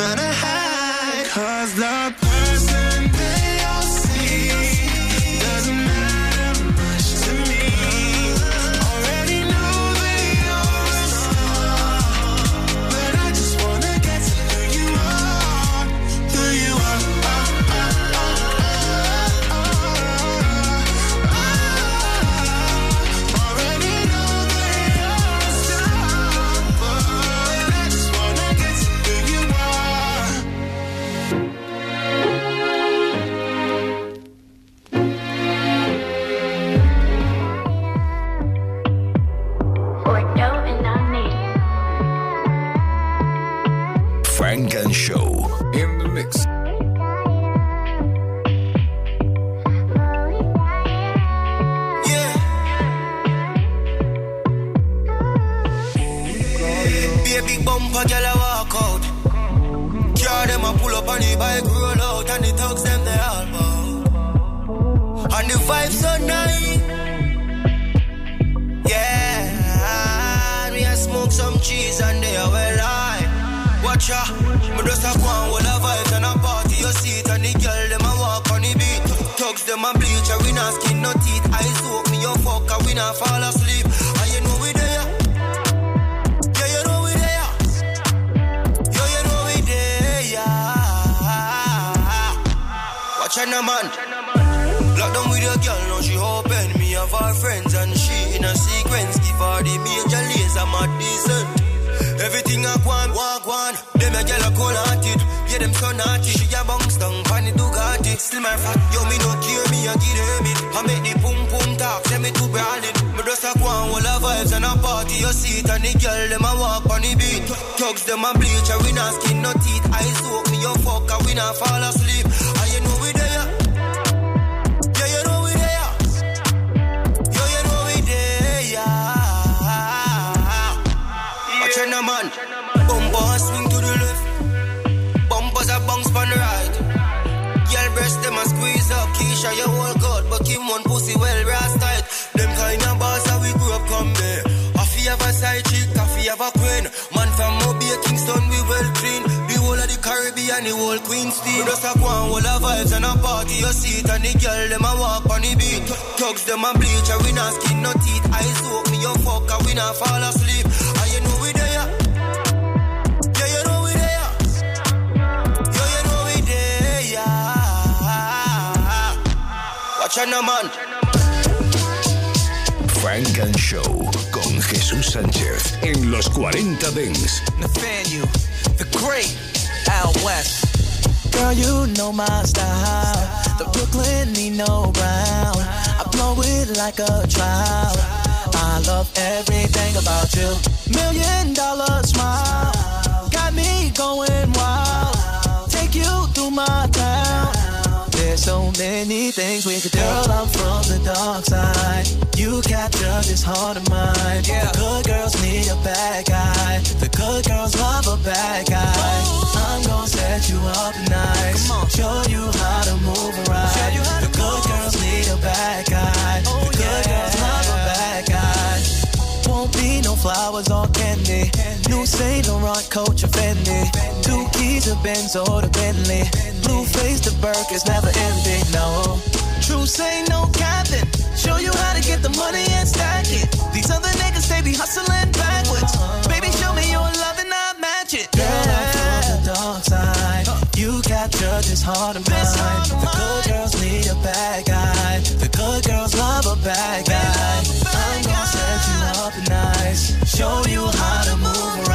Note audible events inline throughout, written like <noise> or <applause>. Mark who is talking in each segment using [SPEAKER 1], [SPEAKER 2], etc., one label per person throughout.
[SPEAKER 1] trying to sequence. The Major Lazer, Mad Decent. Everything I want, walk one. Them a girl a cold hearted. Yeah, them so naughty. She a bounce down, the Ducati. Still my fat, yo, me no care, me a give them it. I make the pum pum talk, say me too brawling. Me just a on, all the vibes and a party. You see and the girl, them a walk on the beat. Thugs, them a bleach, and we not skin no teeth. I soak me, your fuck, and we not fall asleep. Side chick, half have a queen. Man from Mobile, Kingston, we well clean. The whole of the Caribbean, the whole Queen's team. Just a go on, all the vibes and a party. You see it and the girl, them a walk on the beat. Thugs, them a bleach, and we not skin no teeth. I soak me, your fuck, and we not fall asleep. And you know we there. Yeah, you know we there. Yo, you know we there. Watch out man.
[SPEAKER 2] Funk and Show Jesús Sánchez en los 40 Dents.
[SPEAKER 3] Nathaniel, the great Al West. Girl, you know my style. The Brooklyn Nino Brown. I blow it like a trial. I love everything about you. Million dollar smile. Got me going wild. Take you through my town. So many things we could do. Girl, I'm from the dark side. You capture this heart of mine. The good girls need a bad guy. The good girls love a bad guy. I'm gonna set you up nice. Show you how to move around. The good girls need a bad guy. The good girls love a bad guy. Won't be no flowers or candy. New Saint Laurent coach or Keys to Benz or the Bentley. Blue face to Burke is never ending, no. True say no captain. Show you how to get the money and stack it. These other niggas, they be hustling backwards. Baby, show me your love and I match it. Girl, I'm from the dark side. You capture this heart of mine. The good girls need a bad guy. The good girls love a bad guy. I'm gonna set you up nice. Show you how to move right.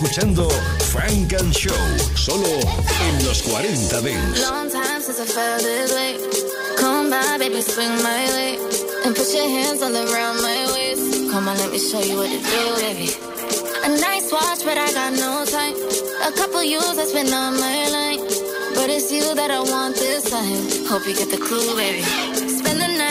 [SPEAKER 2] Escuchando Funk and Show, solo en los 40 Dents.
[SPEAKER 4] Long time since I felt this way. Come by, baby, swing my way. And put your hands all around my waist. Come on, let me show you what to do, baby. A nice watch, but I got no time. A couple years I spent on my line. But it's you that I want this time. Hope you get the clue, baby. Spend the night,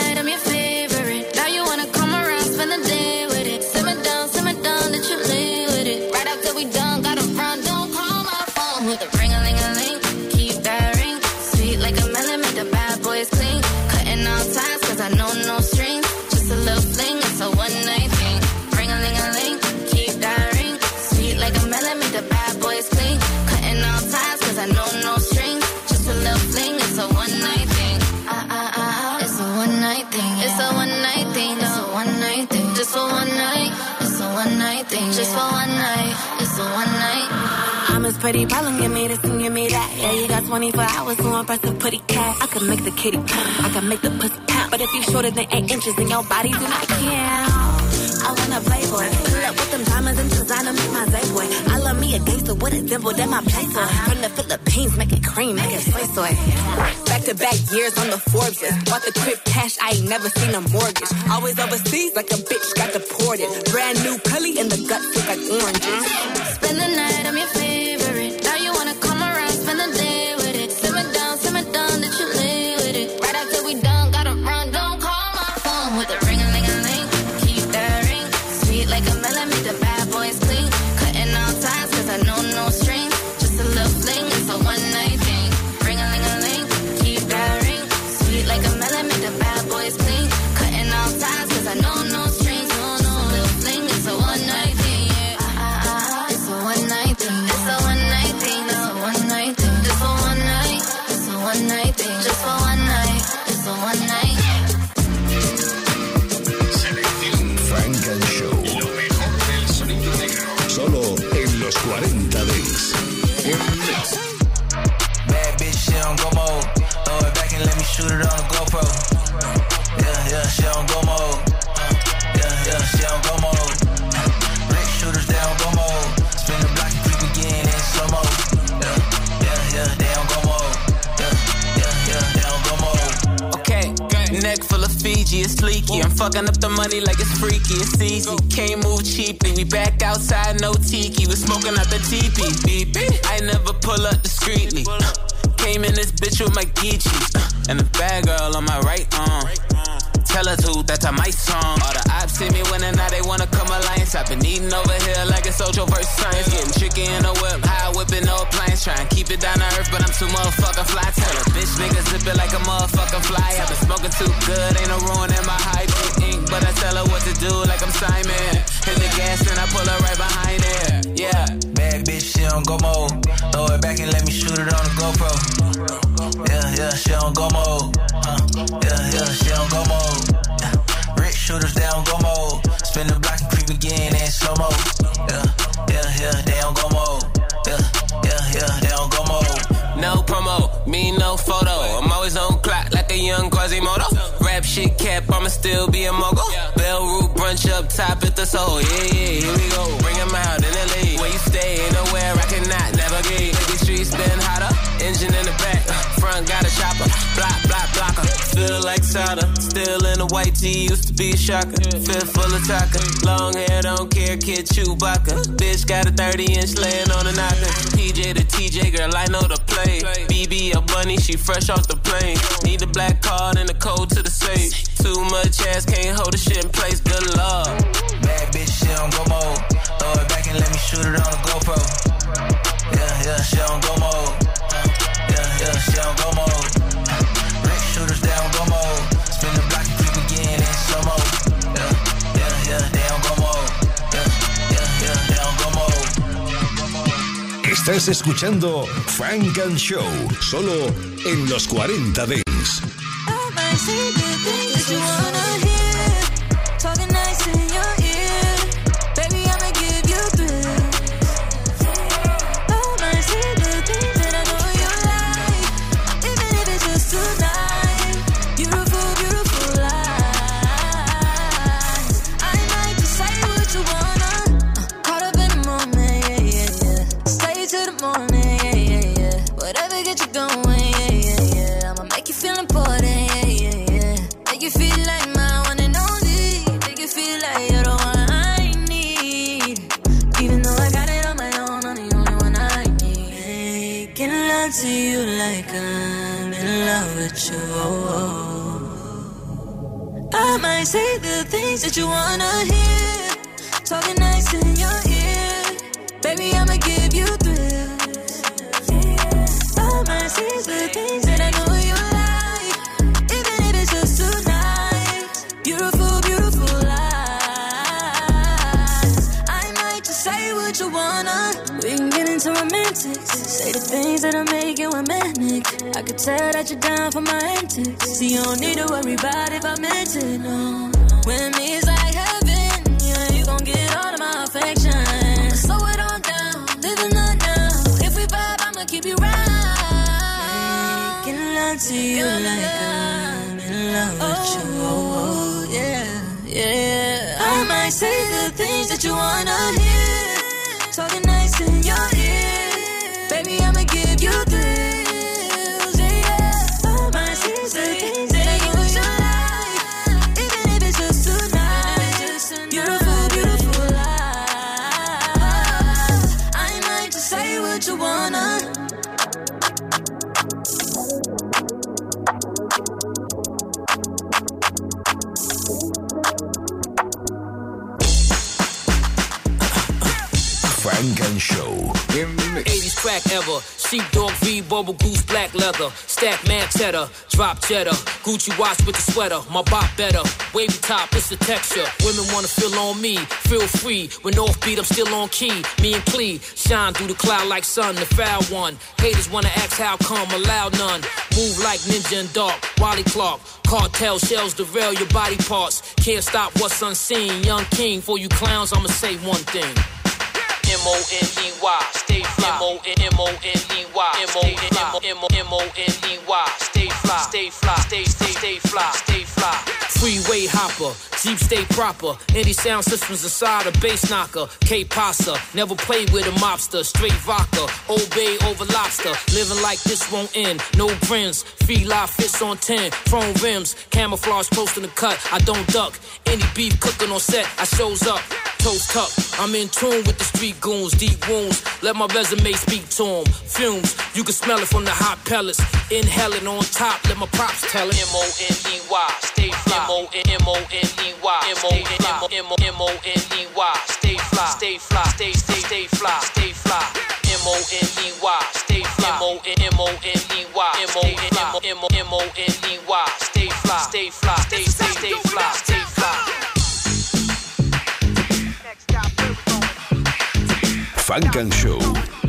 [SPEAKER 5] pretty problem, give me this and give me that. Yeah, you got 24 hours to impress a pretty cat. I can make the kitty purr, I can make the pussy pout. But if you shorter than 8 inches, then your body do not count. I wanna playboy, pull up with them diamonds and designer, make my day boy. I me a gangster with a dimple, that my place boy. From the Philippines, make it cream, make it soy soy. Back to back years on the Forbes list. Bought the crib cash, I ain't never seen a mortgage. Always overseas, like a bitch got deported. Brand new cully in the gut, look like oranges.
[SPEAKER 4] Spend the night, I'm your favorite. One night. It's
[SPEAKER 6] leaky. I'm fucking up the money like it's freaky, it's easy. Can't move cheaply. We back outside, no tiki. We smoking out the teepee. Beep. I never pull up discreetly. Came in this bitch with my Geechees. And the bad girl on my right arm. Tell her to, that's a my song. All the ops see me winning, now they wanna come alliance. I've been eating over here like it's social versus science. Getting tricky in the whip, high whipping no appliance. Trying to keep it down to earth, but I'm too motherfucking fly. Tell a bitch nigga zip it like a motherfucking fly. I've been smoking too good, ain't no ruin in my high ink. But I tell her what to do like I'm Simon. Hit the gas and I pull her right behind it. Yeah.
[SPEAKER 7] Bad bitch, she don't go mode. Throw it back and let me shoot it on the GoPro. Yeah, yeah, she don't go mode. Uh, yeah, yeah, she shooters, they don't go mode. Spin the block and creep again in slow mo. Yeah, yeah, yeah, they don't go mode. Yeah, yeah, yeah, they don't go mode.
[SPEAKER 6] No promo, me no photo. I'm always on clock like a young Quasimodo. Rap shit cap, I'ma still be a mogul. Bell root brunch up top at the soul. Yeah, yeah, here we go. Bring 'em out in the league. Where you stay, nowhere I cannot navigate. Make the streets been hotter. Engine in the back, front got a chopper. Block, block, blocker. Feel like solder. Still in the white tee, used to be a shocker. Fifth full of taco. Long hair, don't care, kid Chewbacca. Bitch got a 30 inch laying on the knocker. TJ to TJ, girl, I know the play. BB a bunny, she fresh off the plane. Need a black card and a code to the safe. Too much ass, can't hold the shit in place. Good luck.
[SPEAKER 7] Bad bitch, she don't go mode. Throw it back and let me shoot it on the GoPro. Yeah, yeah, she don't go mode. Go mode. Rick shooters, they don't go mode. Spin the block and creep again in slow mo. Yeah, yeah, yeah, they don't go mode. Yeah, yeah, yeah, they don't go mode.
[SPEAKER 2] Estás escuchando Frank and Show, solo en los 40 Dents.
[SPEAKER 4] That you wanna hear, talking nice in your ear. Baby, I'ma give you thrills. I might say the things that I know you like, even if it's just tonight. Beautiful, beautiful lies. I might just say what you wanna.
[SPEAKER 8] We can get into romantics. Say the things that'll make you a manic. I could tell that you're down for my antics. See, you don't need to worry about if I meant it, no. When me's like heaven, yeah, you gon' get all of my affection. Slow it on down, living the now. If we vibe, I'ma keep you right. Making love to you like I'm in love with oh, you. Oh, yeah, yeah. I might say the things that you wanna hear.
[SPEAKER 2] Funk and Show.
[SPEAKER 9] 80s crack ever. Sheepdog V, bubble goose, black leather. Stack man cheddar, drop cheddar. Gucci watch with the sweater, my bop better. Wavy top, it's the texture. Women wanna feel on me, feel free. When offbeat, I'm still on key. Me and Clee, shine through the cloud like sun, the foul one. Haters wanna ask how come, allow none. Move like ninja and dark, Wally Clark. Cartel shells derail your body parts. Can't stop what's unseen. Young king, for you clowns, I'ma say one thing. M-O-N-E-Y, stay fly. M-O-N-M-O-N-E-Y, M-O-N-M-O-N-E-Y, stay fly, stay fly, stay, stay, stay fly, stay fly. Freeway hopper, Jeep stay proper. Any sound systems inside a bass knocker. K Pasa, never played with a mobster. Straight vodka, Old Bay over lobster. Living like this won't end. No grins, free life fits on 10. Chrome rims, camouflage close to the cut. I don't duck. Any beef cooking on set, I shows up. Toast tuck, I'm in tune with the street goons, deep wounds. Let my resume speak to 'em. Fumes, you can smell it from the hot pellets. Inhale it on top, let my props tell it. M-O-N-E-Y, stay fly. M-O-N-M-O-N-E-Y, M-O-N-M-O-N-E-Y, stay fly, stay fly, stay, stay, stay fly, stay fly. M-O-N-E-Y, stay fly. M-O-N-M-O-N-E-Y, M-O-N-M-O-N-E-Y, stay fly, stay fly, stay, stay, stay fly, stay fly.
[SPEAKER 2] Funk and Show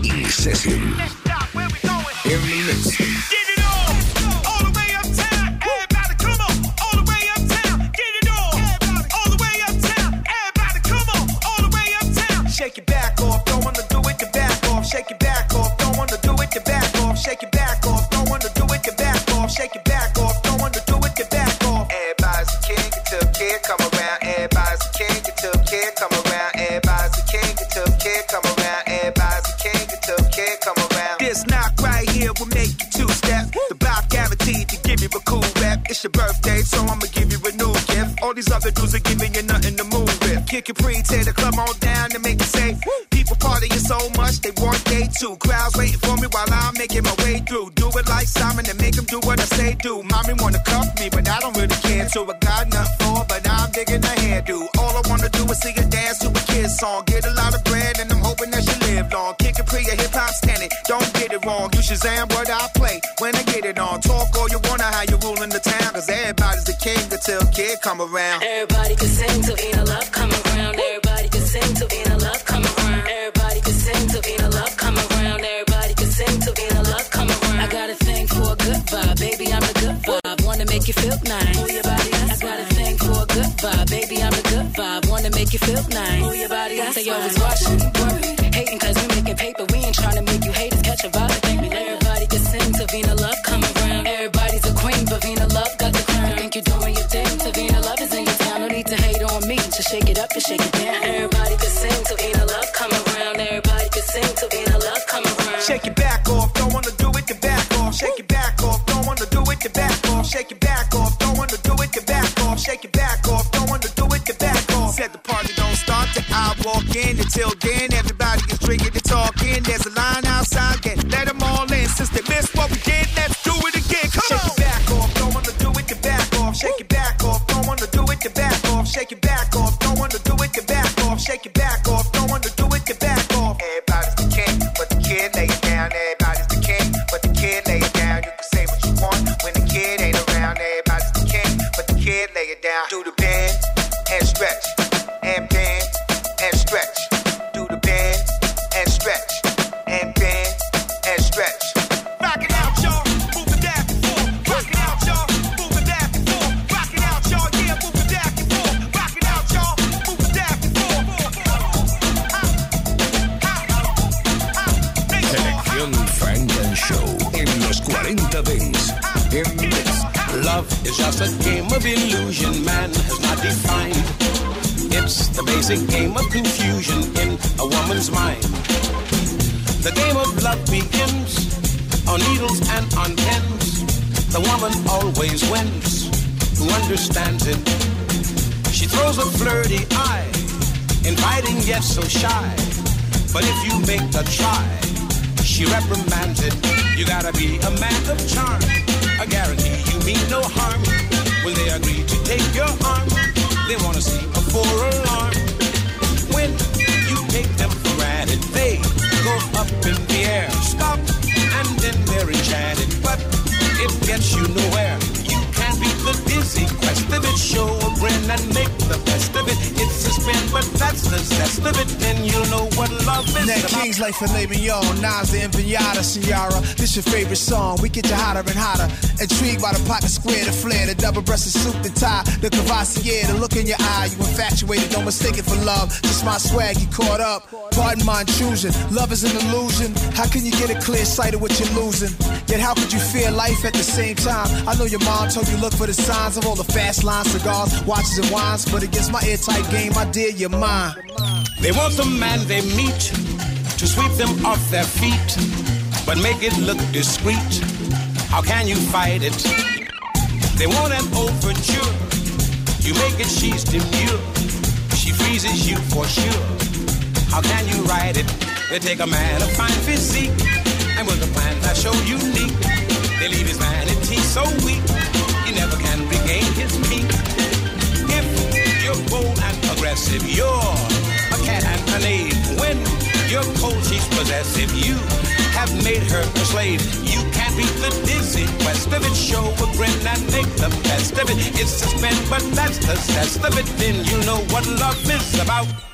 [SPEAKER 2] in session.
[SPEAKER 10] Shake It's your birthday, so I'ma give you a new gift. All these other dudes are giving you nothing to move with. Kick your pre, tear the club on down and make it safe. People partying so much they want day two. Crowds waiting for me while I'm making my way through. Do it like Simon and make them do what I say do. Mommy wanna cuff me, but I don't really care. So I got nothing for, but I'm digging the hairdo. All I wanna do is see her dance to a kid's song. Get a lot of bread and I'm hoping that she live long. Kick a pre, a hip hop standing. Don't get it wrong. You Shazam what I play when I get it on. Talk all you you. Cause everybody's the king until kid come around.
[SPEAKER 8] Everybody can sing to Vina Love come around. Everybody can sing to Vina Love come around. Everybody can sing to Vina Love come around. Everybody can sing to Vina Love come around. I got a thing for a good vibe, baby. I'm a good vibe. Wanna make you feel nice. Move your body. I got a thing for a good vibe, baby. I'm a good vibe. Wanna make you feel nice. Move your body. They always watching, worried, But
[SPEAKER 11] if you make a try, she reprimands it. You gotta be a man of charm. I guarantee you mean no harm. When they agree to take your arm, they wanna see a four alarm. When you take them for granted, they go up in the air. Stop, and then they're enchanted. But it gets you nowhere. You can't beat the of it. Show a grin and make the best of it. It's a spin, but that's the zest of it. Then you'll know what love is
[SPEAKER 12] Nat. King's Life Leaving Yo, Nas the Empanada, Senora. This your favorite song. We get you hotter and hotter. Intrigued by the pocket square, the flare, the double breasted suit, the tie, the cavassier, the look in your eye. You infatuated, don't mistake it for love. Just my swag, you caught up. Pardon my intrusion. Love is an illusion. How can you get a clear sight of what you're losing? Yet how could you feel life at the same time? I know your mom told you look for the signs of all the fast line cigars, watches, and wines, but against my airtight game, I dare your mind.
[SPEAKER 11] They want the man they meet to sweep them off their feet, but make it look discreet. How can you fight it? They want an overture. You make it, she's demure. She freezes you for sure. How can you ride it? They take a man of fine physique and with a plan that's so unique, they leave his vanity so weak. He never can aggressive, you're a cat and a knave. When you're cold, she's possessive. You have made her a slave. You can't beat the dizzy of it. Show a grin and make the best of it. It's spin, but that's the zest of it. Then you know what love is about.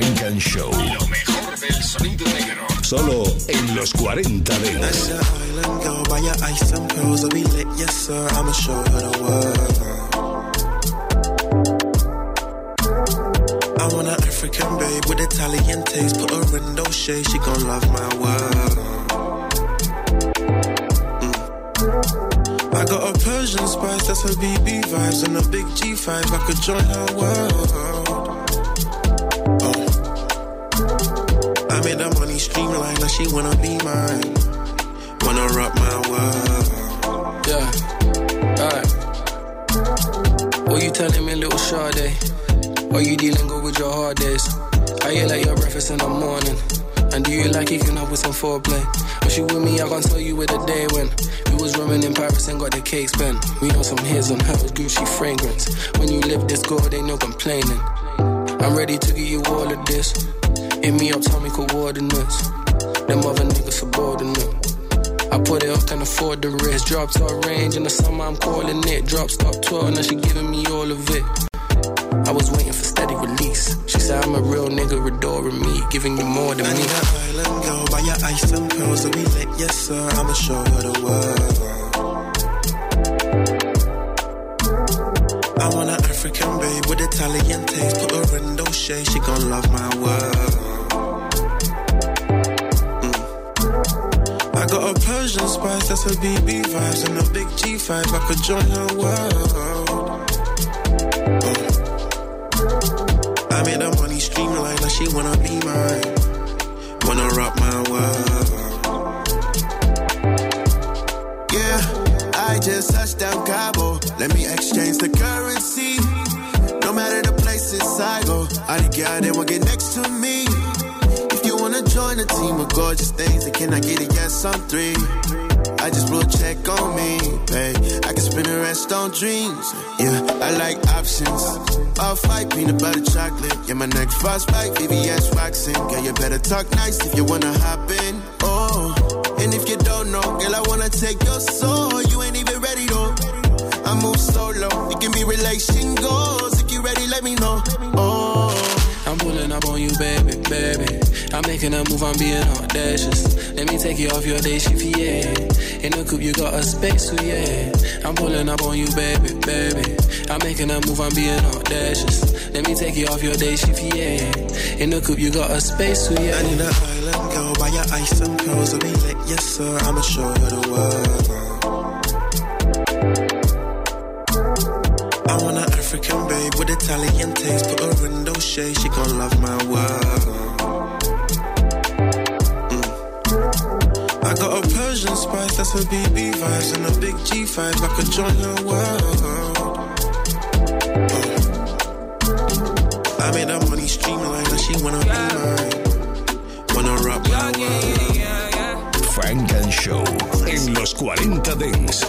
[SPEAKER 2] Funk and Show. Lo mejor del sonido negro. Solo en los 40 Dents.
[SPEAKER 13] That's your island girl, buy your ice and pearls, I'll be lit, yes sir. I'ma show her the world. I want an African babe with Italian taste. Put her in those shades, she gon' love my world. Mm. I got a Persian spice, that's her BB vibes, and a big G5. I could join her world. I made the money streamline, now she wanna be mine. Wanna rock my world.
[SPEAKER 14] Yeah. Alright. What you telling me, little Sade? Are you dealing good with your hard days? I hear like your breakfast in the morning. And do you like keeping up with some foreplay? When she with me, I can't tell you where the day when we was roaming in Paris and got the cake spent. We know some hits on her Gucci fragrance. When you live this good, ain't no complaining. I'm ready to give you all of this. Hit me up, tell me coordinates. Them other niggas subordinate. I put it up, can afford the risk. Drop to a range in the summer, I'm calling it. Drop stop 12, now she giving me all of it. I was waiting for steady release. She said I'm a real nigga, adoring me, giving you more than
[SPEAKER 13] I
[SPEAKER 14] me.
[SPEAKER 13] need an island girl, buy your ice and pearls, I'll be lit, yes sir. I'ma show her the world. I want an African babe with Italian taste. Put her in those shades, she gon' love my world. I got a Persian spice, that's her BB vibes, and a big G5. I could join her world. Oh. I made the money streamline, now she wanna be mine. Wanna rock my world.
[SPEAKER 15] Yeah, I just touched down Cabo. Let me exchange the currency. No matter the places I go, I the girl that will get team of gorgeous things, and can I get a yes on three? I just blew a check on me, pay. I can spend the rest on dreams. Yeah, I like options. Off white, peanut butter chocolate. Yeah, my next frost bite, VVS waxing. Girl, you better talk nice if you wanna hop in. Oh, and if you don't know, girl, I wanna take your soul. You ain't even ready though. I move solo. It can be relation goals. If you ready, let me know. Oh.
[SPEAKER 14] I'm pulling up on you, baby, baby. I'm making a move, I'm being audacious. Let me take you off your day shift, yeah. In the coupe, you got a space, so yeah. I'm pulling up on you, baby, baby. I'm making a move, I'm being audacious. Let me take you off your day shift, yeah. In the coupe, you got a space, so yeah.
[SPEAKER 13] I need an island girl, buy your ice and pearls, I'll be lit, yes sir. I'ma show you the world. I want an African babe with Italian taste. Put her in those shades, she gon' love my world. A Persian spice, that's her BB vibes, and a big G5. I could join her world. Mm. I made her money streamline, and she wanna be mine. Wanna rock my world.
[SPEAKER 2] Funk and Show en los 40 Dents.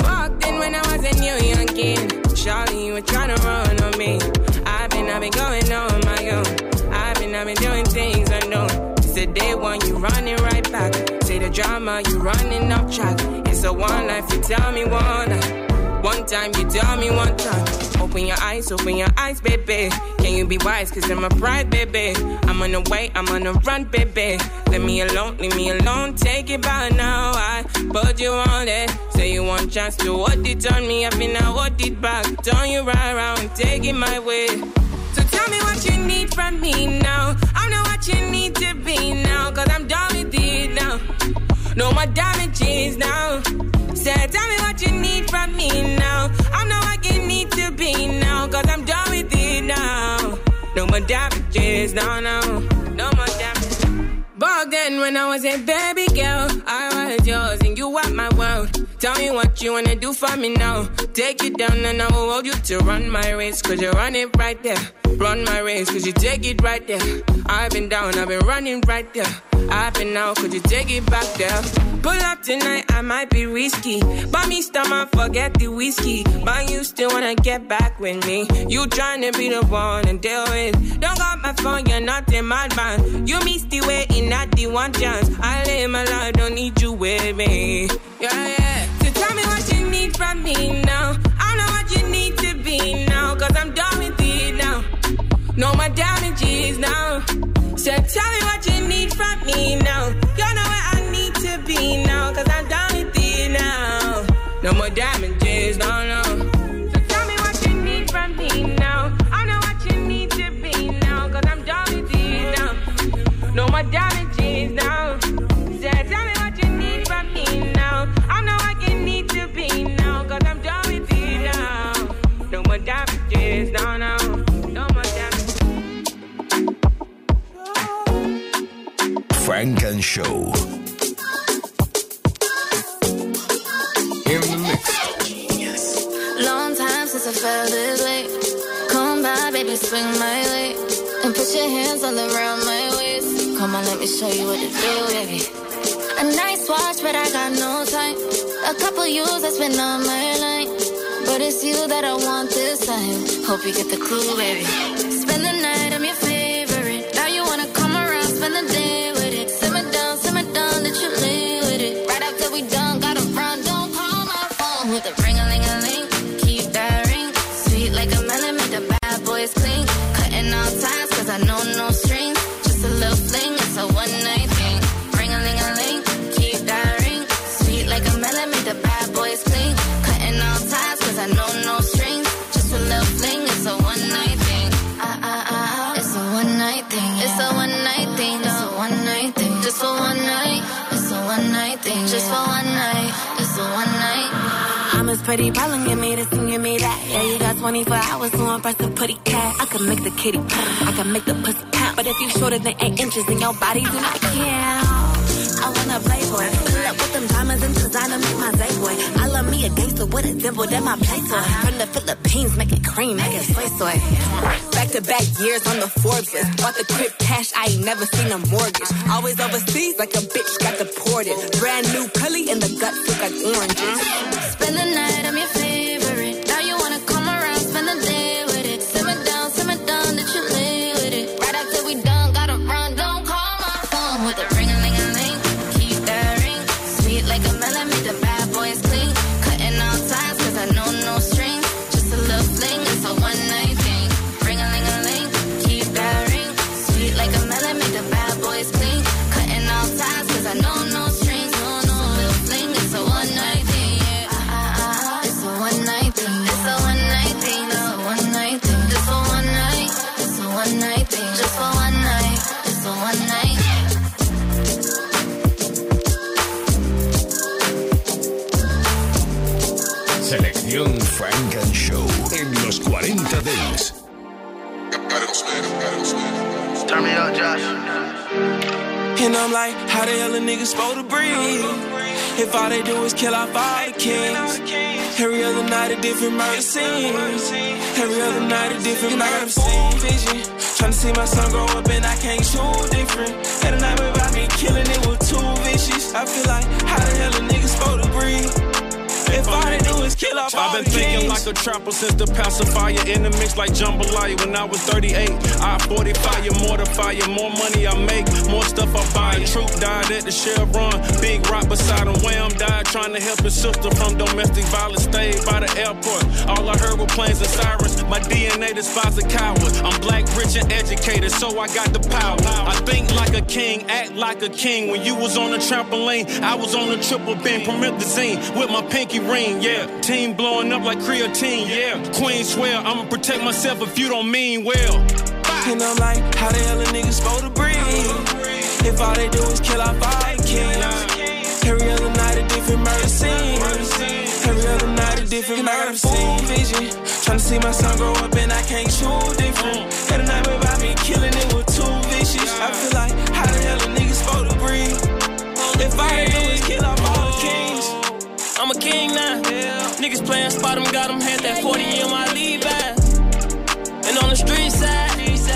[SPEAKER 16] Walked in when I was a new young kid. Charlie, you were trying to run on me. I've been, I've been going on my own. I've been, I've been doing things unknown. The day one, you running right back. Say the drama, you running off track. It's a one life, you tell me one life. One time, you tell me one time. Open your eyes, open your eyes, baby. Can you be wise? Cause I'm a pride, baby. I'm on the way, I'm on the run, baby. Let me alone, leave me alone. Take it by now. I put you on it. Say you want chance to what it on me. I've been out, what it back. Turn you right around, take it my way. So tell me what you need from me now. I know what you need to be now. Cause I'm done with it now. No more damages now. Say, tell me what you need from me now. I know what you need to be now. Cause I'm done with it now. No more damages, no, no. No more damages. Back then when I was a baby girl, I was yours and you were my. Tell me what you wanna do for me now. Take it down and I will hold you to run my race. Cause you run it right there. Run my race cause you take it right there. I've been down, I've been running right there. I've been out, could you take it back there? Pull up tonight, I might be risky. Buy me stomach, forget the whiskey. But you still wanna get back with me. You tryna be the one and deal with. Don't got my phone, you're not in my band. You missed the way in not the one chance. I live my life, don't need you with me. Yeah, yeah. So tell me what you need from me now. I know what you need to be now. Cause I'm done with it now. No more damages now. So tell me what you need from me now. You know where I need to be now. Cause I'm done with it now. No more damages, no, no. So tell me what you need from me now. I know what you need to be now. Cause I'm done with it now. No more damages now. So tell me what you need from me now. I know what you need to be now. Cause I'm done with it now. No more damages, no. No
[SPEAKER 2] Funk and Show. In the mix.
[SPEAKER 4] Long time since I felt this way. Come by, baby, swing my way. And put your hands all around my waist. Come on, let me show you what to do, baby. A nice watch, but I got no time. A couple years I spent on my line. But it's you that I want this time. Hope you get the clue, baby.
[SPEAKER 5] Pretty problem, give me this and give me that. Yeah, you got 24 hours to impress a pretty cat. I can make the kitty purr, I can make the pussy count. But if you shorter than eight inches, then your body do not count. I wanna playboy, pull up with them diamonds and designer, make my day boy. I love me a gangster with a dimple, that my playboy. From the Philippines, make it cream, make it soy way. Back to back years on the Forbes list. Bought the crib cash, I ain't never seen a mortgage. Always overseas like a bitch got deported. Brand new Cully in the gut look like oranges.
[SPEAKER 4] Spend the night, I'm your.
[SPEAKER 17] Supposed to breathe? If all they do is kill off all the kings. Every other night a different murder scene. Every other night a different and a full vision. Trying to see my son grow up and I can't shoot different. Had a night about me killing it with two vicious. I feel like, how the hell a nigga supposed to breathe? If all they do is kill off
[SPEAKER 18] I've been thinking like a trapper since the pacifier in the mix like jambalaya when I was 38. I 45 you more the more money I make, more stuff I buy. Troop died at the Chevron, big rock beside him. Wham died trying to help his sister from domestic violence. Stayed by the airport. All I heard were planes and sirens. My DNA despises a coward. I'm black, rich, and educated, so I got the power. I think like a king, act like a king. When you was on the trampoline, I was on the triple beam, promethazine with my pinky ring. Yeah, team blowing up like creatine. Yeah, queen swear I'ma protect myself if you don't mean well.
[SPEAKER 17] And I'm like, how the hell a nigga supposed to breathe? If all they do is kill all the kings. Every other night a different murder scene. Every other night a different murder scene. vision. Trying to see my son grow up and I can't shoot different. Had a night about me killing it with two vicious. I feel like, how the hell a nigga supposed to breathe? If all they do is kill off all the kings.
[SPEAKER 19] I'm a king now. Niggas playing spot 'em, got 'em, had that 40 in my bag. And on the street side,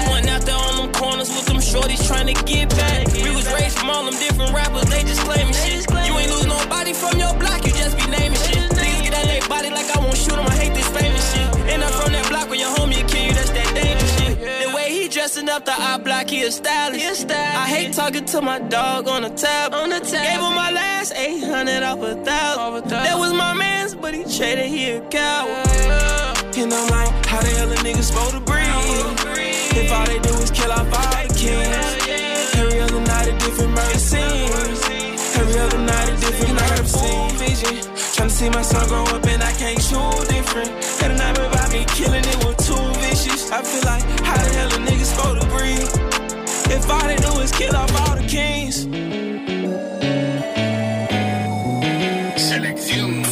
[SPEAKER 19] went out there on them corners with them shorties trying to get back. We was raised from all them different rappers, they just claiming shit. You ain't lose nobody from your block, you dressing up the eye block, he a stylist. I hate talking to my dog on the tab. On the tab. Gave him my last 800 off a thousand. That was my man's, but he traded, he a coward.
[SPEAKER 17] And I'm like, how the hell a nigga supposed to breathe? If all they do is kill off all the kings. Every other night a different murder scene. Every other night a different and I got a full vision. Trying to see my son grow up and I can't shoot different. Had a night about me killing it with two vicious. I feel like, how the hell a nigga If all they do is kill off all the kings.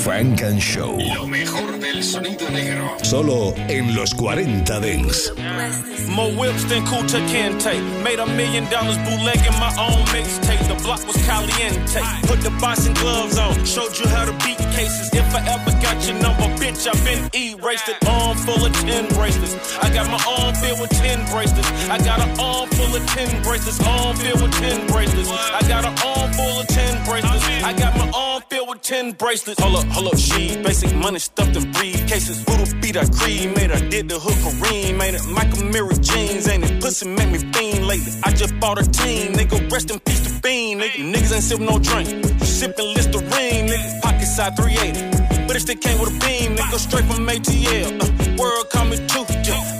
[SPEAKER 2] Selección Funk and Show. Lo mejor del sonido negro. Solo en los 40 Dents.
[SPEAKER 18] More whips than Kunta Kinte. Made a million dollars bootlegging my own mixtape. The block was caliente. Put the boxing gloves on. Showed you how to beat cases. If I ever got your number, bitch, I've been erased. It arm full of 10 bracelets. I got my arm filled with 10 bracelets. I got an arm full of 10 bracelets. Arm filled with 10 bracelets. I got an arm full of 10 bracelets. I got my arm filled with 10 bracelets. Hold up, hold up, she. Basic money stuffed in briefcases. Voodoo beat I cream. Made I did the hook Kareem. Made it Michael Mirror jeans. Ain't it pussy make me fiend lately. I just bought a team. Nigga, rest in peace to Bean. Nigga, niggas ain't sipping no drink. Sipping Listerine. Nigga, pocket side 380. But if they came with a beam, nigga, straight from ATL. Uh, world coming too. Yeah.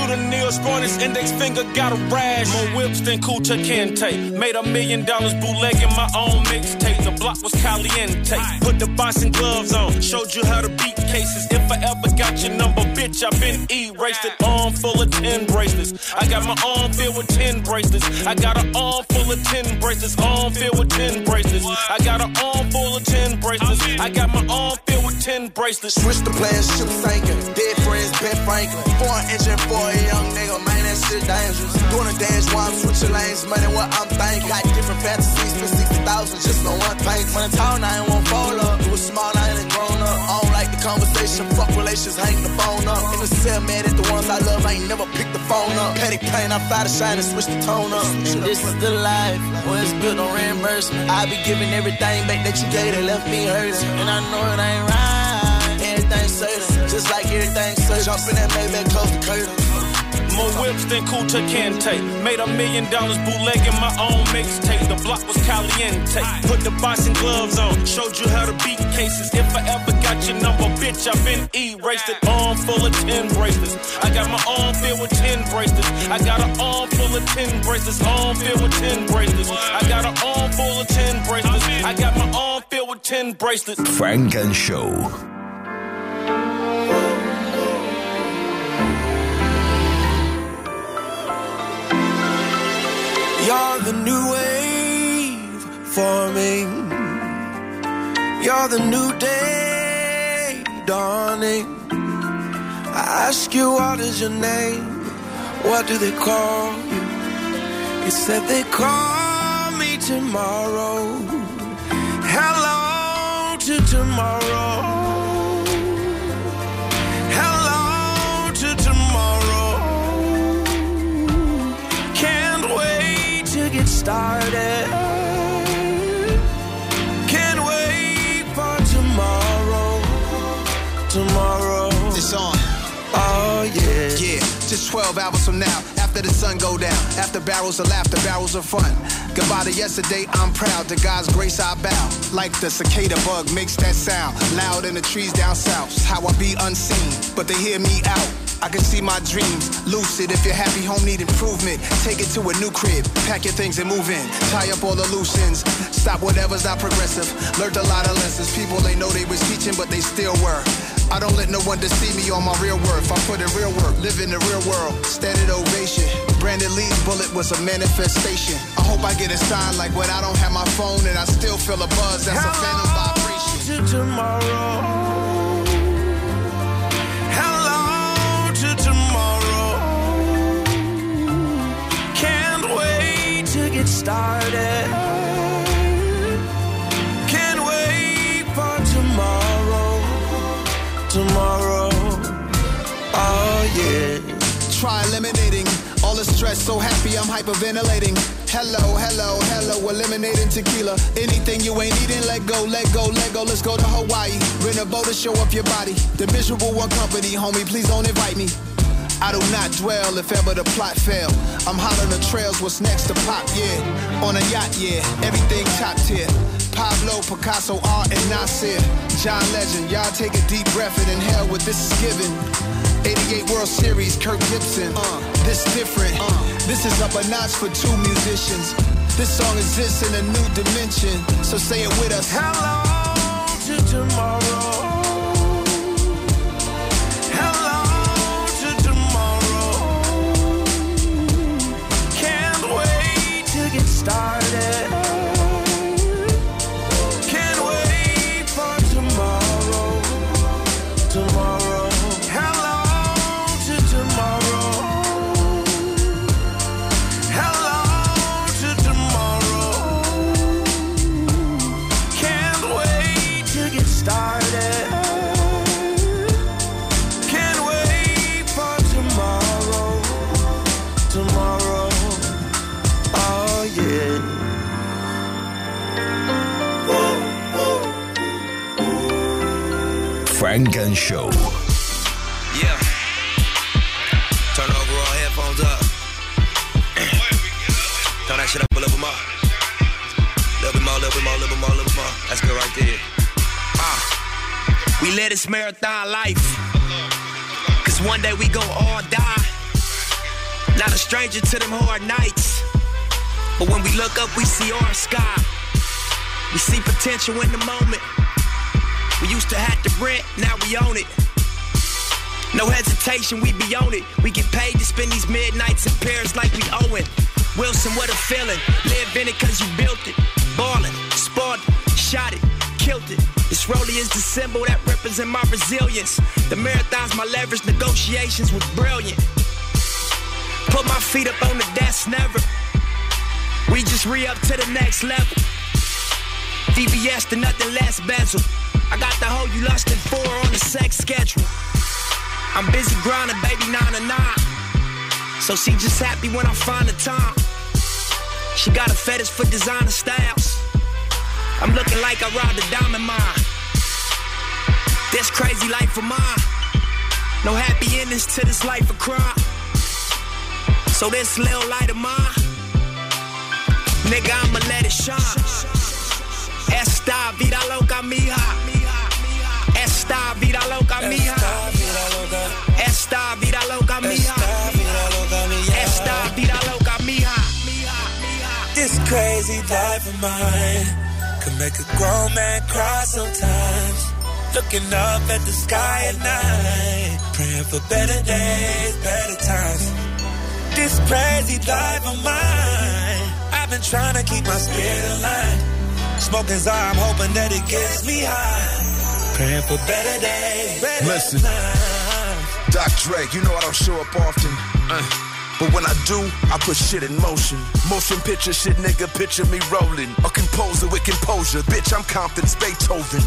[SPEAKER 18] Shoot a Neil Sportis index finger, got a rash. More whips than Kunta Kinte. Made a million dollars bootlegging my own mixtape. The block was caliente. Put the boxing gloves on, showed you how to beat cases. If I ever got your number, bitch, I've been erased. An arm full of 10 bracelets. I got my arm filled with 10 bracelets. I got an arm full of 10 bracelets. Arm filled with 10 bracelets. I got an arm full of 10 bracelets. I got my arm filled with 10 bracelets.
[SPEAKER 13] Switch the players, shoot sinking. Dead friends, Ben Franklin. Four engine for a young
[SPEAKER 11] nigga, man, that shit dangerous. Doing a dance while I'm switching lanes, money what I'm thinking. Got different fantasies for 60,000 just on one thing. When I'm tall, I ain't won't fall up. It was small, I ain't grown up. I don't like the conversation, fuck relations, hang the phone up. In the cell, man, at the ones I love, I ain't never pick the phone up. Petty pain, I fly to shine and switch the tone up. And this is the life, where it's good on reimbursement. I be giving everything back that you gave that left me hurting. And I know it ain't right, everything certain. Just like everything certain. Jump in that Maybach, close the curtain.
[SPEAKER 18] More whips than Kunta Kinte. Made a million dollars bootlegging my own mixtape. The block was caliente. Put the boxing gloves on. Showed you how to beat cases. If I ever got your number, bitch, I've been erased it. Arm full of 10 bracelets. I got my arm filled with 10 bracelets. I got an arm full of 10 bracelets. Arm filled with 10 bracelets. I got an arm full of 10 bracelets. I got my arm filled with 10 bracelets.
[SPEAKER 2] Funk and Show.
[SPEAKER 13] You're the new wave forming. You're the new day dawning. I ask you, what is your name? What do they call you? You said they call me tomorrow. Hello to tomorrow. Started. Can't wait for tomorrow. Tomorrow.
[SPEAKER 12] It's on.
[SPEAKER 13] Oh yeah.
[SPEAKER 12] Yeah, just 12 hours from now, after the sun go down, after barrels of laughter, barrels of fun. Goodbye to yesterday, I'm proud. To God's grace, I bow. Like the cicada bug makes that sound, loud in the trees down south. How I be unseen, but they hear me out. I can see my dreams, lucid. If your happy home need improvement, take it to a new crib, pack your things and move in. Tie up all the loose ends, stop whatever's not progressive. Learned a lot of lessons. People they know they was teaching, but they still were. I don't let no one deceive me on my real worth. I put in real work, live in the real world. Standard ovation. Brandon Lee's bullet was a manifestation. I hope I get a sign like when I don't have my phone and I still feel a buzz. That's a phantom vibration.
[SPEAKER 13] to tomorrow. Get started. Can't wait for tomorrow. Tomorrow. Oh yeah.
[SPEAKER 12] Try eliminating all the stress. So happy I'm hyperventilating. Hello, hello, hello, eliminating tequila. Anything you ain't eating, let go, let go, let go. Let's go to Hawaii. Rent a boat to show up your body. The miserable one company, homie, please don't invite me. I do not dwell if ever the plot fail. I'm hot on the trails, what's next to pop, yeah. On a yacht, yeah, everything top tier. Pablo, Picasso, art, and Nasir. John Legend, y'all take a deep breath and inhale what this is giving. 88 World Series, Kirk Gibson. Uh, this different. Uh, this is up a notch for two musicians. This song exists in a new dimension. So say it with us.
[SPEAKER 13] Hello to tomorrow.
[SPEAKER 2] Funk and Show.
[SPEAKER 11] Yeah. Turn the overall headphones up. <clears throat> Turn that shit up a little bit more. Little bit more, little bit more, little bit more, little bit more. That's good right there. Ah. We live this marathon life. Cause one day we gon' all die. Not a stranger to them hard nights. But when we look up, we see our sky. We see potential in the moment. We used to have to rent, now we own it. No hesitation, we be on it. We get paid to spend these midnights in Paris like we owe it. Wilson, what a feeling. Live in it cause you built it. Ballin', spawned, shot it, killed it. This rollie is the symbol that represent my resilience. The marathon's my leverage, negotiations was brilliant. Put my feet up on the desk, never. We just re up to the next level. DBS to nothing less bezel. I got the whole you lusting for on the sex schedule. I'm busy grinding, baby, nine to nine. So she just happy when I find the time. She got a fetish for designer styles. I'm looking like I robbed a diamond mine. This crazy life of mine. No happy endings to this life of crime. So this little light of mine, nigga, I'ma let it shine. Esta vida loca mija. Esta vida loca mija. Esta vida loca mija. Esta vida loca mija.
[SPEAKER 20] This crazy life of mine could make a grown man cry sometimes. Looking up at the sky at night, praying for better days, better times. This crazy life of mine, I've been trying to keep my spirit alive. Smoking Zara, I'm hoping that it gets me high. Praying for better days, better
[SPEAKER 21] Listen.
[SPEAKER 20] times.
[SPEAKER 21] Dr. Dre, you know I don't show up often. Uh, but when I do, I put shit in motion. Motion picture shit, nigga, picture me rolling. A composer with composure. Bitch, I'm Compton's Beethoven.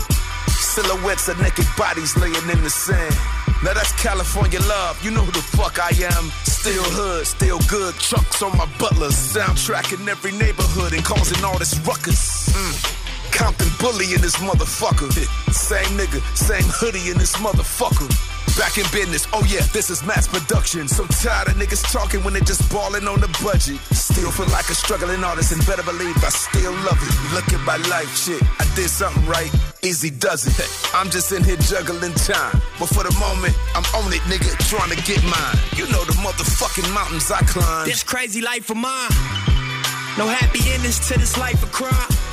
[SPEAKER 21] Silhouettes of naked bodies laying in the sand. Now that's California love, you know who the fuck I am. Still hood, still good, trucks on my butler. Soundtrack in every neighborhood and causing all this ruckus. Mm. Compton bully in this motherfucker. Same nigga, same hoodie in this motherfucker. Back in business, oh yeah, this is mass production. So tired of niggas talking when they just balling on the budget. Still feel like a struggling artist and better believe I still love it. Look at my life, shit. I did something right, easy does it. I'm just in here juggling time. But for the moment, I'm on it, nigga, trying to get mine. You know the motherfucking mountains I climb.
[SPEAKER 11] This crazy life of mine. No happy endings to this life of crime.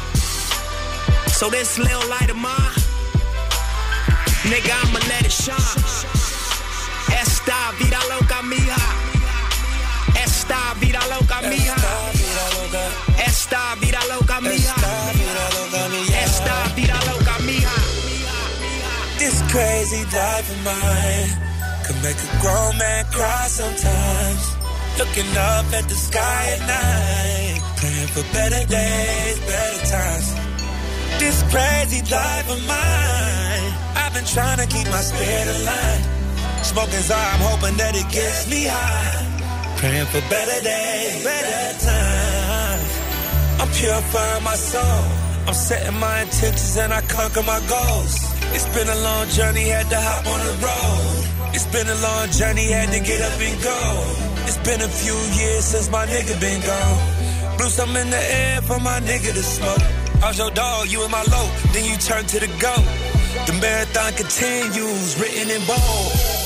[SPEAKER 11] So this little light of mine, nigga, I'ma let it shine. Esta vida loca mija. Esta vida loca mija. Esta vida loca mija. Esta vida loca mija.
[SPEAKER 20] This crazy life of mine could make a grown man cry sometimes. Looking up at the sky at night, praying for better days, better times. This crazy life of mine, I've been trying to keep my spirit alive. Smoking Zara, I'm hoping that it gets me high. Praying for better days, better times. I'm purifying my soul. I'm setting my intentions and I conquer my goals. It's been a long journey, had to hop on the road. It's been a long journey, had to get up and go. It's been a few years since my nigga been gone. Blew some in the air for my nigga to smoke. I was your dog, you in my low, then you turn to the goat. The marathon continues, written in bold.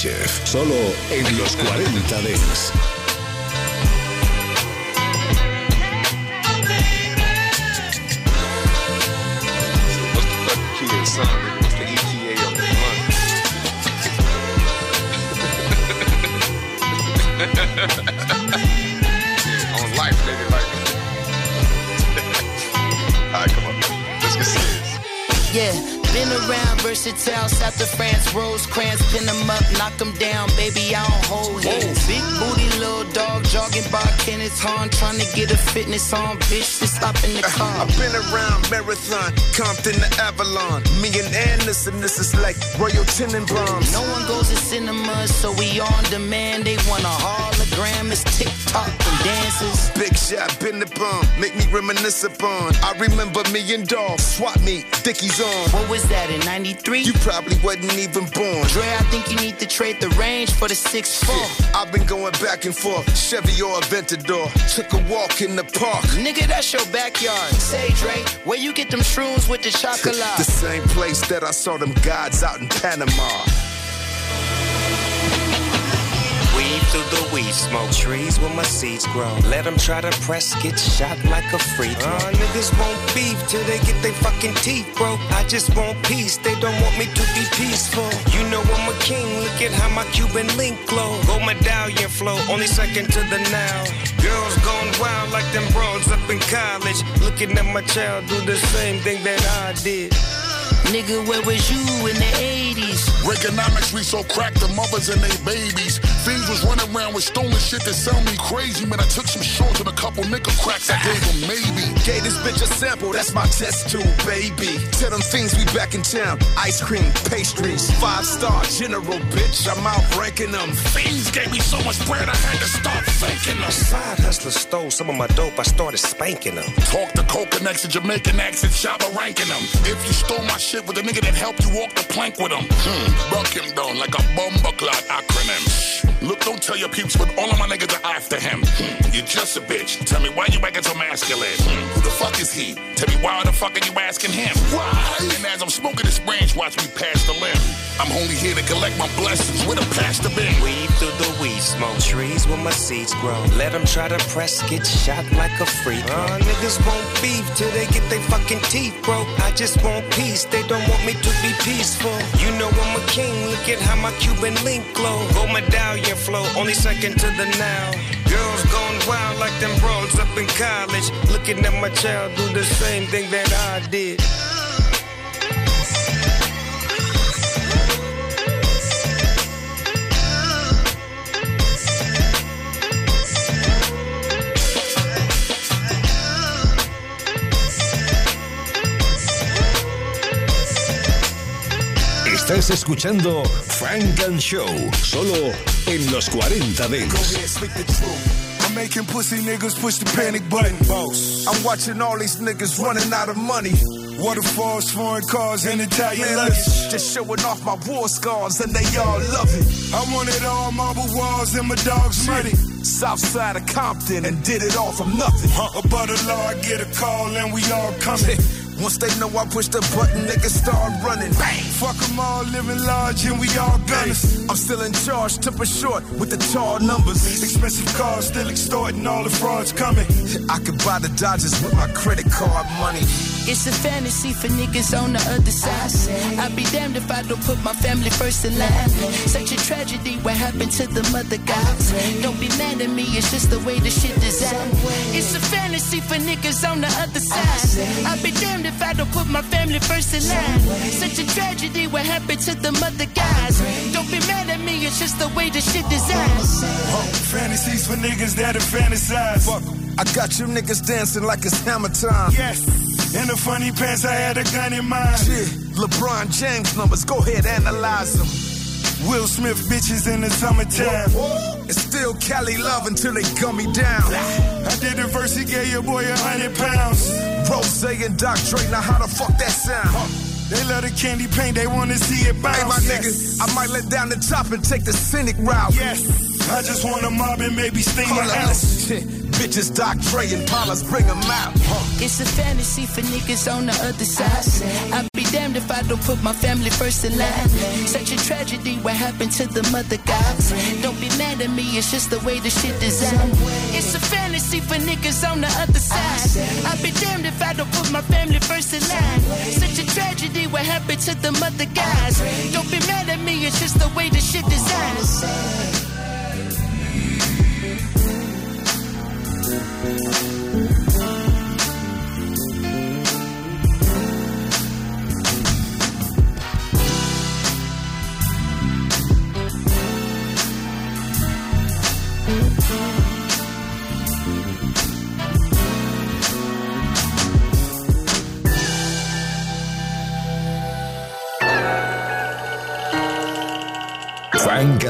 [SPEAKER 2] Sánchez. Solo en los 40 Dents.
[SPEAKER 22] Jogging by Kenneth Horn, trying to get a fitness on, bitch, just stop in the car.
[SPEAKER 21] I've been around Marathon, Compton to Avalon. Me and Anderson, this is like Royal Tenenbaums.
[SPEAKER 22] No one goes to cinemas, so we on demand. They want a hologram, it's TikTok and dances.
[SPEAKER 21] Big shot, been the bomb, make me reminisce upon. I remember me and Dog, swap me, Dickies on.
[SPEAKER 22] What was that in 93?
[SPEAKER 21] You probably wasn't even born.
[SPEAKER 22] Dre, I think you need to trade the range for the 6'4.
[SPEAKER 21] I've been going back and forth, Chevy or Aventador. Took a walk in the park.
[SPEAKER 22] Nigga, that's your backyard. Say, Dre, where you get them shrooms with the chocolate?
[SPEAKER 21] the same place that I saw them gods out in Panama.
[SPEAKER 11] Weed through the weed smoke, trees where my seeds grow. Let them try to press, get shot like a freak. Uh, niggas won't beef till they get their fucking teeth broke. I just want peace, they don't want me to be peaceful. You know I'm a king, look at how my Cuban link glow. Gold medallion flow, only second to the now. Girls gone wild like them bros up in college. Looking at my child do the same thing that I did.
[SPEAKER 22] Nigga, where was you in the 80s?
[SPEAKER 23] Reaganomics, we so cracked the mothers and they babies. Fiends was running around with stolen shit that sound me crazy. Man, I took some shorts and a couple nickel cracks. I gave them maybe.
[SPEAKER 21] Gave this bitch a sample, that's my test tube, baby. Tell them things we back in town. Ice cream, pastries, five star general, bitch. I'm out ranking them.
[SPEAKER 23] Fiends gave me so much bread, I had to start thanking them.
[SPEAKER 11] Side hustler stole some of my dope, I started spanking them.
[SPEAKER 23] Talk to Coconuts and Jamaican accent, Shabba ranking them. If you stole my shit with a nigga that helped you walk the plank with him, hmm, him down like a bomber clot acronym. Look, don't tell your peeps, but all of my niggas are after him. Hmm, you're just a bitch. Tell me why you acting so masculine. Hmm, who the fuck is he? Tell me why the fuck are you asking him? Why? And as I'm smoking this branch, watch me pass the limb. I'm only here to collect my blessings with a pastor bin.
[SPEAKER 11] Weed through the weed smoke, trees where my seeds grow. Let them try to press, get shot like a freak. Uh, niggas won't beef till they get their fucking teeth broke. I just want peace, they don't want me to be peaceful. You know I'm a king, look at how my Cuban link glow. Gold medallion flow, only second to the now. Girls gone wild like them bros up in college. Looking at my child do the same thing that I did.
[SPEAKER 2] Estás escuchando Funk and Show, solo en los 40
[SPEAKER 24] Dance. the truth. I'm making pussy niggas push the panic button. Boss. I'm watching all these niggas running out of money. Waterfalls, foreign cars, and Italian
[SPEAKER 21] Man,
[SPEAKER 24] luggage.
[SPEAKER 21] Just showing off my war scars and they all love it.
[SPEAKER 24] I wanted all marble walls and my dogs muddy.
[SPEAKER 21] South side of Compton and did it all from nothing.
[SPEAKER 24] Above the law, I get a call and we all coming. <laughs>
[SPEAKER 21] Once they know I push the button, niggas start running. Bang!
[SPEAKER 24] Fuck them all, living large and we all gunners.
[SPEAKER 21] I'm still in charge, tip a short with the tall numbers.
[SPEAKER 24] Expensive cars, still extorting all the frauds coming.
[SPEAKER 21] I could buy the Dodgers with my credit card money.
[SPEAKER 22] It's a fantasy for niggas on the other side. I'd be damned if I don't put my family first in line. Such a tragedy, what happened to the mother guys? Don't be mad at me, it's just the way the shit is designed. It's a fantasy for niggas on the other side. I'd be damned if I don't put my family first in line. Such a tragedy, what happened to the mother guys? Don't be mad at me, it's just the way the shit is designed.
[SPEAKER 24] Fantasies for niggas that are fantasize.
[SPEAKER 21] Fuck, I got you niggas dancing like it's hammer time.
[SPEAKER 24] Yes. In the funny pants, I had a gun in mind.
[SPEAKER 21] Shit, LeBron James numbers, go ahead, analyze them.
[SPEAKER 24] Will Smith bitches in the summertime.
[SPEAKER 21] It's still Cali love until they gun me down.
[SPEAKER 24] I did the verse, he gave your boy a hundred pounds.
[SPEAKER 21] Rose and Dr. Dre, now how the fuck that sound?
[SPEAKER 24] They love the candy paint, they wanna see it bounce.
[SPEAKER 21] Hey, my nigga, I might let down the top and take the scenic route.
[SPEAKER 24] Yes, I just wanna mob and maybe steam
[SPEAKER 21] Hold
[SPEAKER 24] my
[SPEAKER 21] on,
[SPEAKER 24] house.
[SPEAKER 21] shit. Bitches, Dr. Dre and Paula's bring 'em out.
[SPEAKER 22] It's a fantasy for niggas on the other side. I'd be damned if I don't put my family first in line. Such a tragedy, what happened to the mother guys? Don't be mad at me, it's just the way the shit designed. It's a fantasy for niggas on the other side. I'd be damned if I don't put my family first in line. Such a tragedy, what happened to the mother guys? Don't be mad at me, it's just the way the shit designed.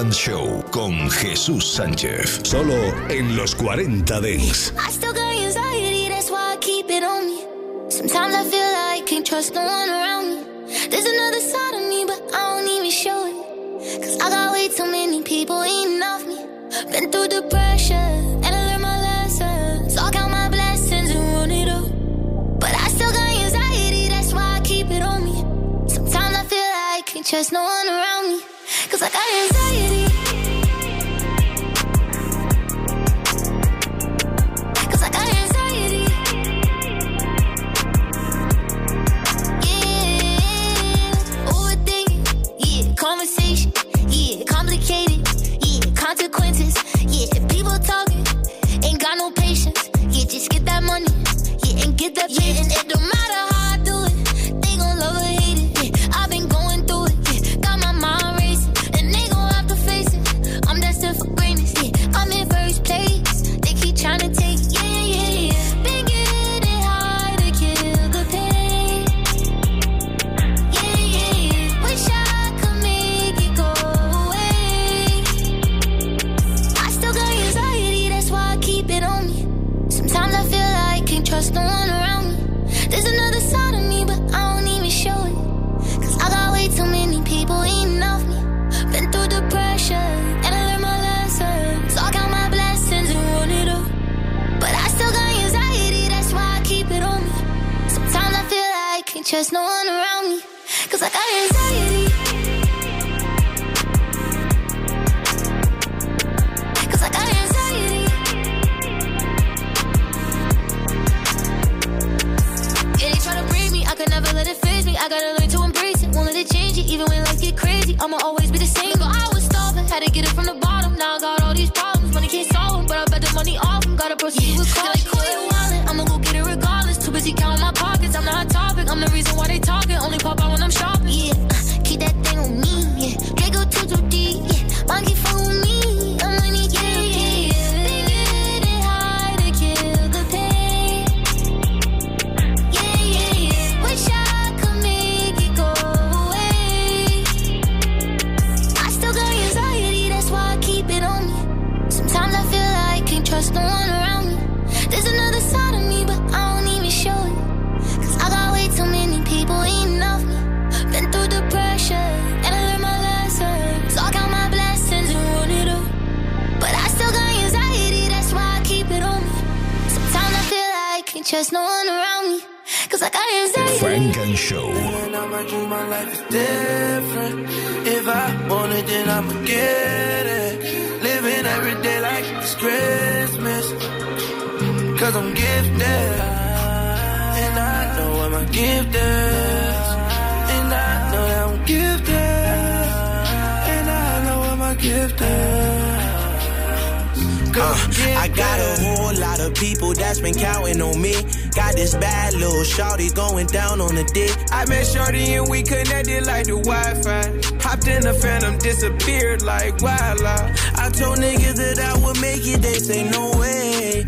[SPEAKER 2] Show con Jesús Sánchez. Solo en los 40 Dance.
[SPEAKER 4] I still got anxiety, that's why I keep it on me. Sometimes I feel like I can't trust no one around me. There's another side of me, but I don't even show it. Cause I got way too many people eating off me. Been through the pressure, and I learned my lessons. So I count my blessings and run it up. But I still got anxiety, that's why I keep it on me. Sometimes I feel like I can't trust no one around me. Cause I got anxiety. Cause I got anxiety. Yeah. Overthinking. Yeah. Conversation. Yeah. Complicated. Yeah. Consequences. Yeah. People talking. Ain't got no patience. Yeah. Just get that money. Yeah. And get that yeah. And it And I'ma
[SPEAKER 13] dream my life is different. If I want it, then I'ma get it. Living every day like it's Christmas. Cause I'm gifted. And I know what my gift is. And I know that I'm gifted. And I know what my gift is.
[SPEAKER 7] Uh, I got a whole lot of people that's been counting on me. Got this bad little shawty going down on the dick.
[SPEAKER 11] I met Shorty and we connected like the Wi-Fi. Hopped in the phantom, disappeared like wildlife.
[SPEAKER 7] I told niggas that I would make it, they say no way.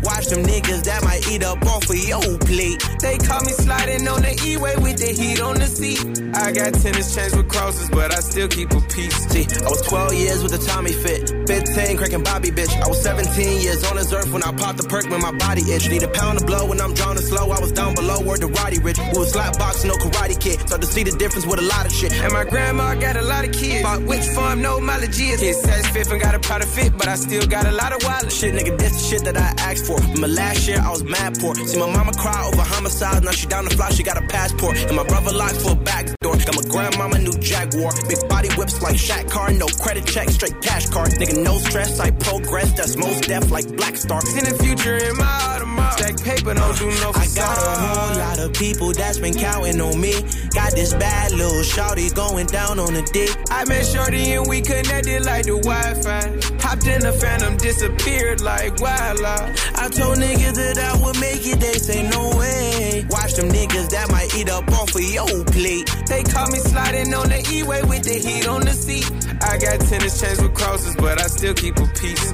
[SPEAKER 7] Watch them niggas that might eat up off of your plate.
[SPEAKER 11] They caught me sliding on the E-way with the heat on the seat. I got tennis chains with crosses, but I still keep a piece.
[SPEAKER 7] See, I was 12 years with a Tommy fit. 15 cracking Bobby bitch. I was 17 years on this earth when I popped the perk when my body itch. Need a pound of blow when I'm drawn and slow. I was down below where the Roddy Rich. We was slap boxing, no karate kid. Start to see the difference with a lot of shit.
[SPEAKER 11] And my grandma got a lot of kids. Bought which farm, no mileage is. His says fifth and got a powder fit, but I still got a lot of wallet.
[SPEAKER 7] Shit, nigga, this the shit that I asked for. My last year, I was mad poor. See my mama cry over homicide. Now she down the fly, she got a passport. And my brother locked for a back door. Got my grandmama new Jaguar. Big body whips like Shaq car. No credit check, straight cash card. Nigga, no stress, I progress. That's Mos Def like Black Star.
[SPEAKER 11] In the future, in my Audemars. Stack paper, don't do no uh, facade.
[SPEAKER 7] I got a whole lot of people that's been counting on me. Got this bad little shawty going down on the dick.
[SPEAKER 11] I met Shorty and we connected like the Wi-Fi. Hopped in the phantom, disappeared like wildlife.
[SPEAKER 7] I told niggas that I would make it, they say no way. Watch them niggas that might eat up off of your plate.
[SPEAKER 11] They caught me sliding on the E-way with the heat on the seat. I got tennis chains with crosses, but I still keep a piece.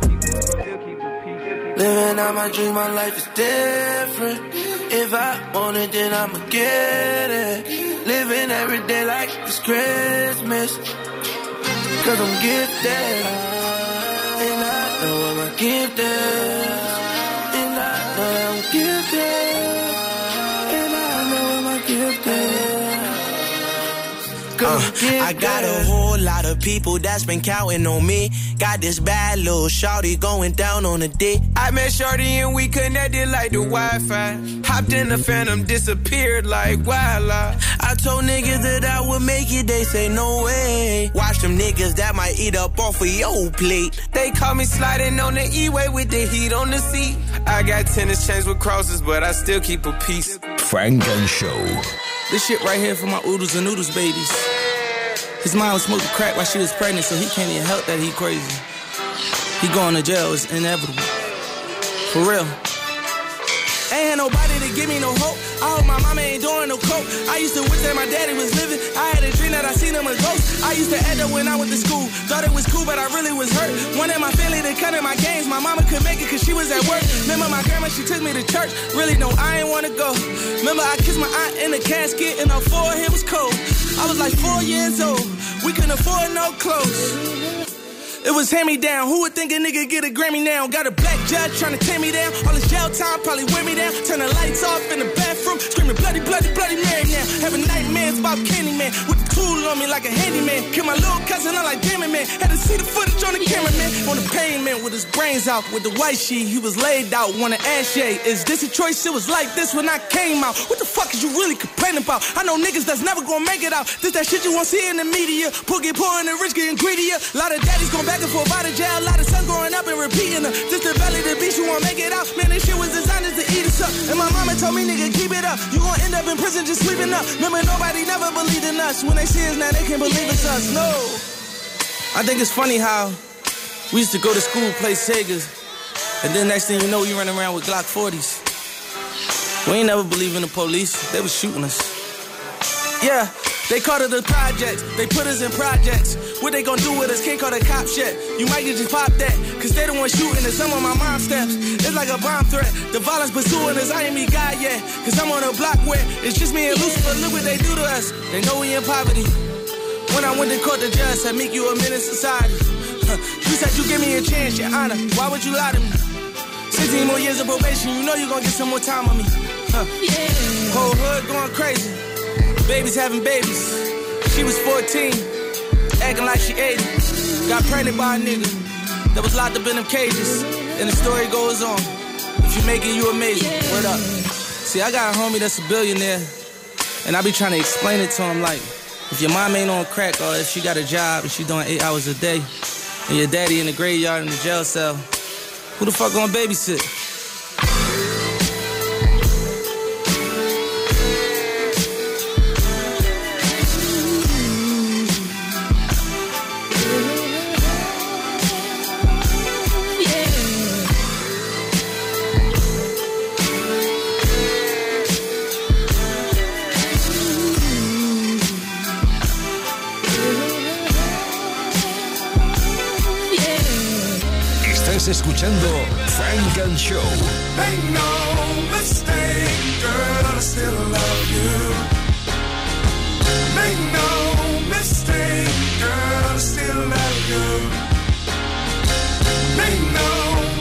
[SPEAKER 13] Living out my dream, my life is different. If I want it, then I'ma get it. Living every day like it's Christmas.
[SPEAKER 24] Cause I'm gifted. And I know I'm gifted. Know I'm
[SPEAKER 7] Uh, I got a whole lot of people that's been counting on me. Got this bad little shorty going down on a dick.
[SPEAKER 11] I met Shorty and we connected like the Wi-Fi. Hopped in the Phantom, disappeared like wildlife.
[SPEAKER 7] I told niggas that I would make it, they say no way. Watch them niggas that might eat up off of your plate.
[SPEAKER 11] They call me sliding on the E-way with the heat on the seat. I got tennis chains with crosses, but I still keep a piece.
[SPEAKER 2] Funk and Show.
[SPEAKER 17] This shit right here for my oodles and noodles babies. His mom was smoking crack while she was pregnant, so he can't even help that he crazy. He going to jail, it's inevitable. For real. Ain't had nobody to give me no hope. Hope my mama ain't doing no coke. I used to wish that my daddy was living. I had a dream that I seen him a ghost. I used to act up when I went to school. Thought it was cool, but I really was hurt. Wanted my family to come to my games. My mama could make it cause she was at work. Remember my grandma, she took me to church. Really, no, I ain't wanna go. Remember I kissed my aunt in the casket and her forehead was cold. I was like four years old. We couldn't afford no clothes. It was hand me down. Who would think a nigga get a Grammy now? Got a black judge trying to tear me down. All this jail time probably wear me down. Turn the lights off in the bathroom. Screaming bloody, bloody, bloody Mary now. Having nightmares about Candyman. With the tool on me like a handyman. Kill my little cousin, I'm like, damn it, man. Had to see the footage on the cameraman. On the pavement with his brains out. With the white sheet, he was laid out. Wanna ask Shay, is this a choice? It was like this when I came out. What the fuck is you really complaining about? I know niggas that's never gonna make it out. This that shit you won't see in the media. Poor get poor and the rich getting greedier. A lot of daddies going back and forth jail. A lot of sons growing up and repeating her. This the you won't make it out. Man, this shit was designed to eat us up. And my mama told me, nigga, keep it up. You gon' end up in prison just sleeping up. Remember, nobody never believed in us. When they see us now, they can't believe it's us. No. I think it's funny how we used to go to school, play Segas, and then next thing you know, you running around with Glock 40s. We ain't never believe in the police. They was shooting us. Yeah, they called it the projects. They put us in projects. What they gonna do with us? Can't call the cop shit. You might just pop that. Cause they the one shooting at some of my mom steps. It's like a bomb threat. The violence pursuing us. I ain't me God yet. Cause I'm on a block where it's just me and Lucifer. Look what they do to us. They know we in poverty. When I went to court, the judge said, make you a menace society. Huh. You said you give me a chance, your honor. Why would you lie to me? 16 more years of probation, you know you're gonna get some more time on me. Huh. Whole hood going crazy. Babies having babies. She was 14, acting like she 80. Got pregnant by a nigga that was locked up in them cages. And the story goes on. If you make it, you amazing. Word up. See, I got a homie that's a billionaire, and I be trying to explain it to him like, if your mom ain't on crack or if she got a job and she doing eight hours a day, and your daddy in the graveyard in the jail cell, who the fuck gonna babysit?
[SPEAKER 2] Escuchando Funk and Show.
[SPEAKER 24] Make no mistake, girl, I still love you. Make no mistake, girl, I still love you. Make no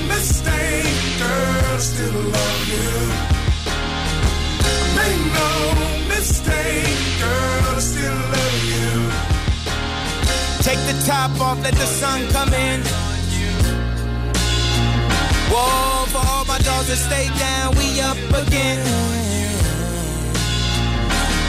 [SPEAKER 24] mistake, girl, I still love you. Make no mistake, girl, I still love you.
[SPEAKER 25] Take the top off, let the sun come in. Whoa, for all my dogs that stay down, we up again.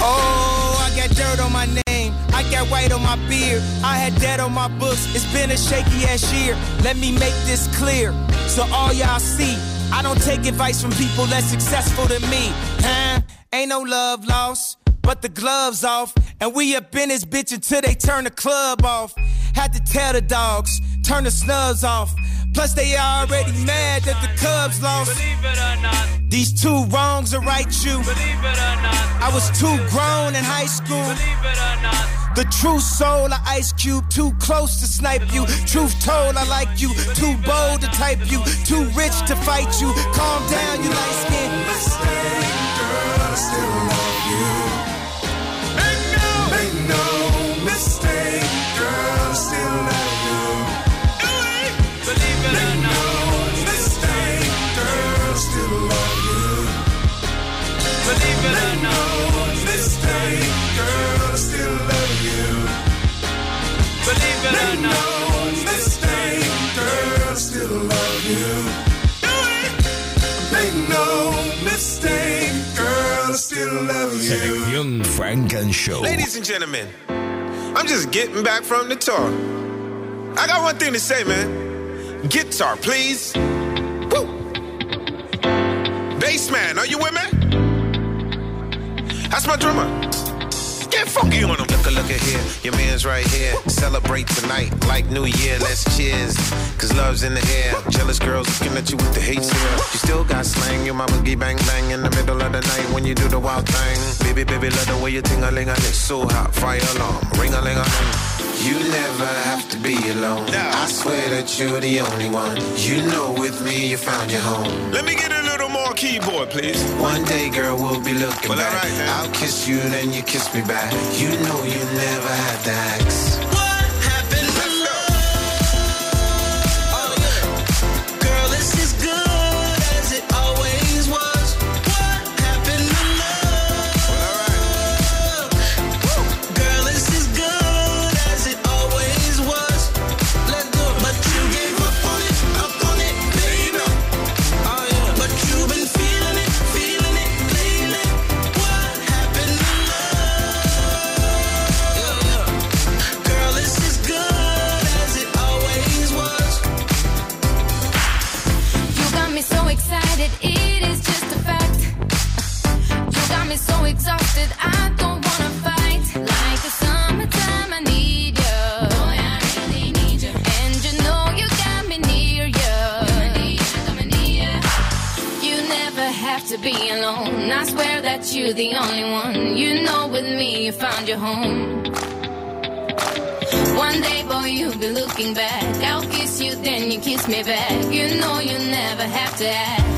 [SPEAKER 25] Oh, I got dirt on my name. I got white on my beard. I had debt on my books. It's been a shaky ass year. Let me make this clear. So all y'all see, I don't take advice from people less successful than me. Huh? Ain't no love lost, but the gloves off. And we up in this bitch until they turn the club off. Had to tell the dogs, turn the snubs off. Plus they already mad that the Cubs lost.
[SPEAKER 26] Believe it or not,
[SPEAKER 25] These two wrongs are right you.
[SPEAKER 26] believe it or not,
[SPEAKER 25] I was too grown in high school.
[SPEAKER 26] believe it or not.
[SPEAKER 25] The true soul of Ice Cube, too close to snipe you. Truth told, I like you. Too bold to type you. Too rich to fight you. Calm down, you light skin.
[SPEAKER 24] Mistake, girl, still
[SPEAKER 2] And Show.
[SPEAKER 11] Ladies and gentlemen, I'm just getting back from the tour. I got one thing to say, man. Guitar, please. Woo! Bass man, are you with me? That's my drummer. Get funky on.
[SPEAKER 3] Look, look at here, your man's right here. Celebrate tonight like New Year. Let's cheers. Cause love's in the air. Jealous girls looking at you with the hate stare. You still got slang, your mama give bang bang in the middle of the night when you do the wild thing. Baby, baby, love the way you ting a ling a ling. So hot, fire alarm, ring a ling a ling. You never have to be alone. I swear that you're the only one. You know, with me, you found your home.
[SPEAKER 11] Let me get a little more keyboard, please.
[SPEAKER 3] One day, girl, we'll be looking
[SPEAKER 11] Well,
[SPEAKER 3] back.
[SPEAKER 11] then.
[SPEAKER 3] I'll kiss you, then you kiss me back. You know you never had to ask.
[SPEAKER 4] Alone. I swear that you're the only one. You know, with me, you found your home. One day, boy, you'll be looking back. I'll kiss you, then you kiss me back. You know you never have to ask.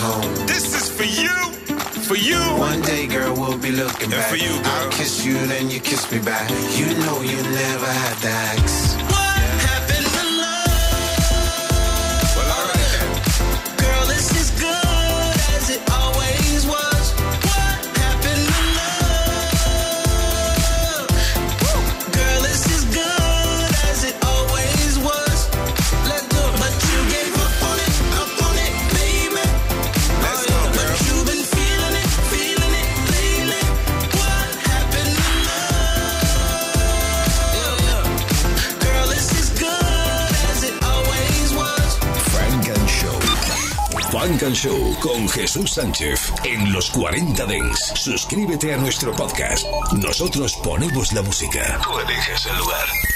[SPEAKER 3] Home.
[SPEAKER 11] This is for you, for you.
[SPEAKER 3] One day, girl, we'll be looking
[SPEAKER 11] And
[SPEAKER 3] back.
[SPEAKER 11] for you, girl.
[SPEAKER 3] I'll kiss you, then you kiss me back. You know you never had to
[SPEAKER 2] con Jesús Sánchez en los 40 Dents. Suscríbete a nuestro podcast. Nosotros ponemos la música. Tú el lugar.